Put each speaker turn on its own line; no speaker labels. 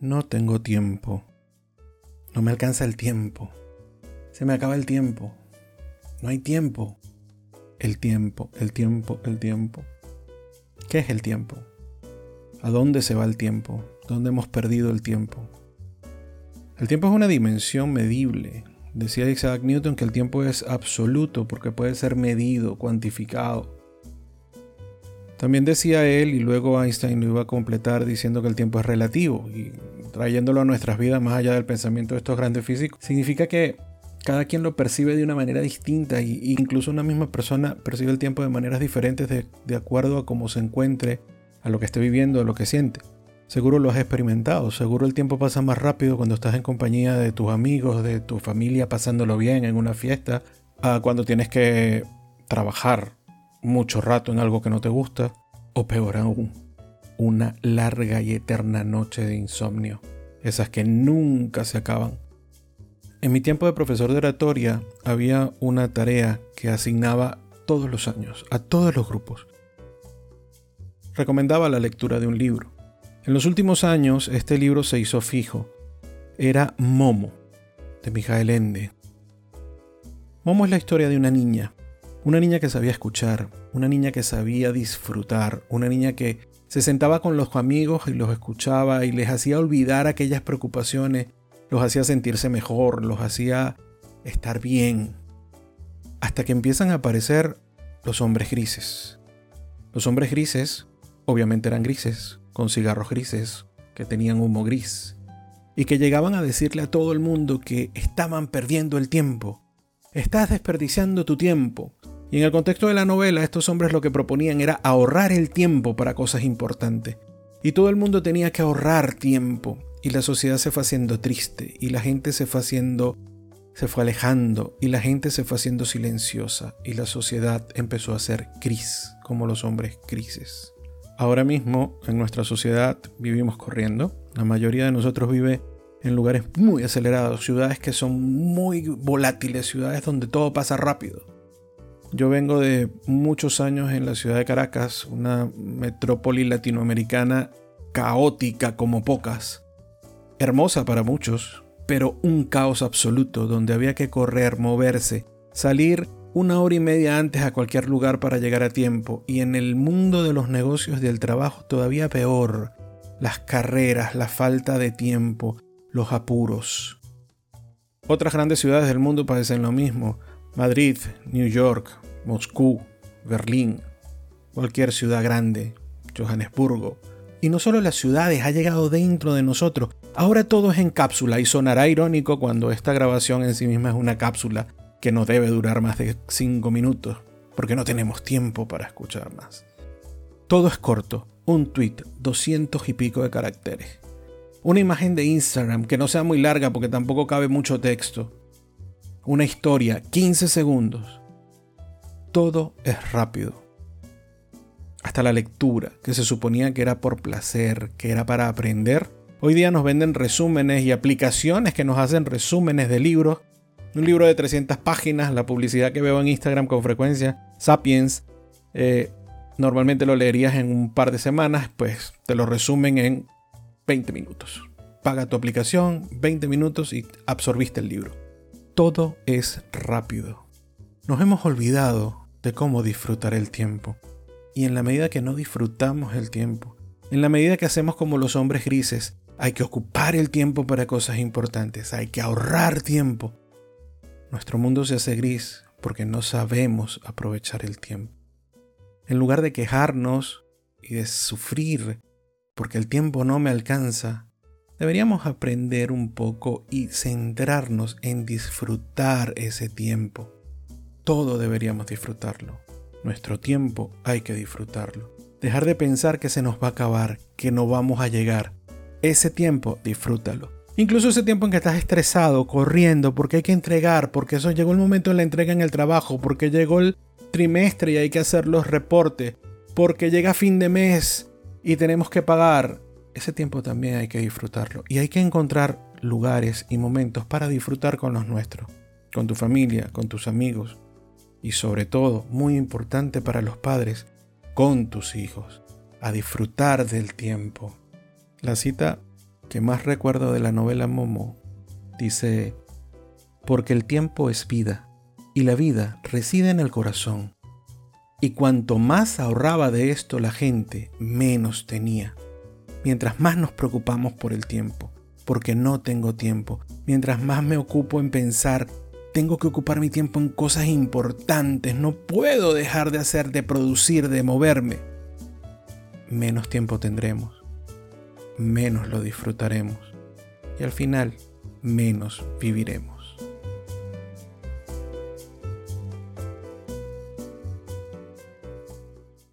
No tengo tiempo. No me alcanza el tiempo. Se me acaba el tiempo. No hay tiempo. El tiempo, el tiempo, el tiempo. ¿Qué es el tiempo? ¿A dónde se va el tiempo? ¿Dónde hemos perdido el tiempo? El tiempo es una dimensión medible. Decía Isaac Newton que el tiempo es absoluto porque puede ser medido, cuantificado. También decía él, y luego Einstein lo iba a completar diciendo que el tiempo es relativo, y trayéndolo a nuestras vidas más allá del pensamiento de estos grandes físicos, significa que cada quien lo percibe de una manera distinta e incluso una misma persona percibe el tiempo de maneras diferentes de, de acuerdo a cómo se encuentre, a lo que esté viviendo, a lo que siente. Seguro lo has experimentado, seguro el tiempo pasa más rápido cuando estás en compañía de tus amigos, de tu familia, pasándolo bien en una fiesta, a cuando tienes que trabajar mucho rato en algo que no te gusta, o peor aún, una larga y eterna noche de insomnio, esas que nunca se acaban. En mi tiempo de profesor de oratoria había una tarea que asignaba todos los años a todos los grupos. Recomendaba la lectura de un libro. En los últimos años este libro se hizo fijo. Era Momo, de Mijael Ende. Momo es la historia de una niña una niña que sabía escuchar, una niña que sabía disfrutar, una niña que se sentaba con los amigos y los escuchaba y les hacía olvidar aquellas preocupaciones, los hacía sentirse mejor, los hacía estar bien. Hasta que empiezan a aparecer los hombres grises. Los hombres grises obviamente eran grises, con cigarros grises, que tenían humo gris, y que llegaban a decirle a todo el mundo que estaban perdiendo el tiempo. Estás desperdiciando tu tiempo. Y en el contexto de la novela, estos hombres lo que proponían era ahorrar el tiempo para cosas importantes. Y todo el mundo tenía que ahorrar tiempo. Y la sociedad se fue haciendo triste. Y la gente se fue haciendo. se fue alejando. Y la gente se fue haciendo silenciosa. Y la sociedad empezó a ser gris, como los hombres grises. Ahora mismo, en nuestra sociedad, vivimos corriendo. La mayoría de nosotros vive en lugares muy acelerados, ciudades que son muy volátiles, ciudades donde todo pasa rápido. Yo vengo de muchos años en la ciudad de Caracas, una metrópoli latinoamericana caótica como pocas, hermosa para muchos, pero un caos absoluto donde había que correr, moverse, salir una hora y media antes a cualquier lugar para llegar a tiempo y en el mundo de los negocios del trabajo todavía peor, las carreras, la falta de tiempo, los apuros. Otras grandes ciudades del mundo padecen lo mismo. Madrid, New York, Moscú, Berlín, cualquier ciudad grande, Johannesburgo. Y no solo las ciudades, ha llegado dentro de nosotros. Ahora todo es en cápsula y sonará irónico cuando esta grabación en sí misma es una cápsula que no debe durar más de 5 minutos, porque no tenemos tiempo para escuchar más. Todo es corto, un tweet, 200 y pico de caracteres. Una imagen de Instagram que no sea muy larga porque tampoco cabe mucho texto. Una historia, 15 segundos todo es rápido. Hasta la lectura, que se suponía que era por placer, que era para aprender, hoy día nos venden resúmenes y aplicaciones que nos hacen resúmenes de libros. Un libro de 300 páginas, la publicidad que veo en Instagram con frecuencia, Sapiens, eh, normalmente lo leerías en un par de semanas, pues te lo resumen en 20 minutos. Paga tu aplicación, 20 minutos y absorbiste el libro. Todo es rápido. Nos hemos olvidado de cómo disfrutar el tiempo. Y en la medida que no disfrutamos el tiempo, en la medida que hacemos como los hombres grises, hay que ocupar el tiempo para cosas importantes, hay que ahorrar tiempo. Nuestro mundo se hace gris porque no sabemos aprovechar el tiempo. En lugar de quejarnos y de sufrir porque el tiempo no me alcanza, deberíamos aprender un poco y centrarnos en disfrutar ese tiempo todo deberíamos disfrutarlo. Nuestro tiempo hay que disfrutarlo. Dejar de pensar que se nos va a acabar, que no vamos a llegar. Ese tiempo, disfrútalo. Incluso ese tiempo en que estás estresado, corriendo, porque hay que entregar, porque eso llegó el momento de la entrega en el trabajo, porque llegó el trimestre y hay que hacer los reportes, porque llega fin de mes y tenemos que pagar. Ese tiempo también hay que disfrutarlo. Y hay que encontrar lugares y momentos para disfrutar con los nuestros, con tu familia, con tus amigos, y sobre todo, muy importante para los padres, con tus hijos, a disfrutar del tiempo. La cita que más recuerdo de la novela Momo dice, porque el tiempo es vida y la vida reside en el corazón. Y cuanto más ahorraba de esto la gente, menos tenía. Mientras más nos preocupamos por el tiempo, porque no tengo tiempo, mientras más me ocupo en pensar, tengo que ocupar mi tiempo en cosas importantes, no puedo dejar de hacer, de producir, de moverme, menos tiempo tendremos, menos lo disfrutaremos y al final menos viviremos.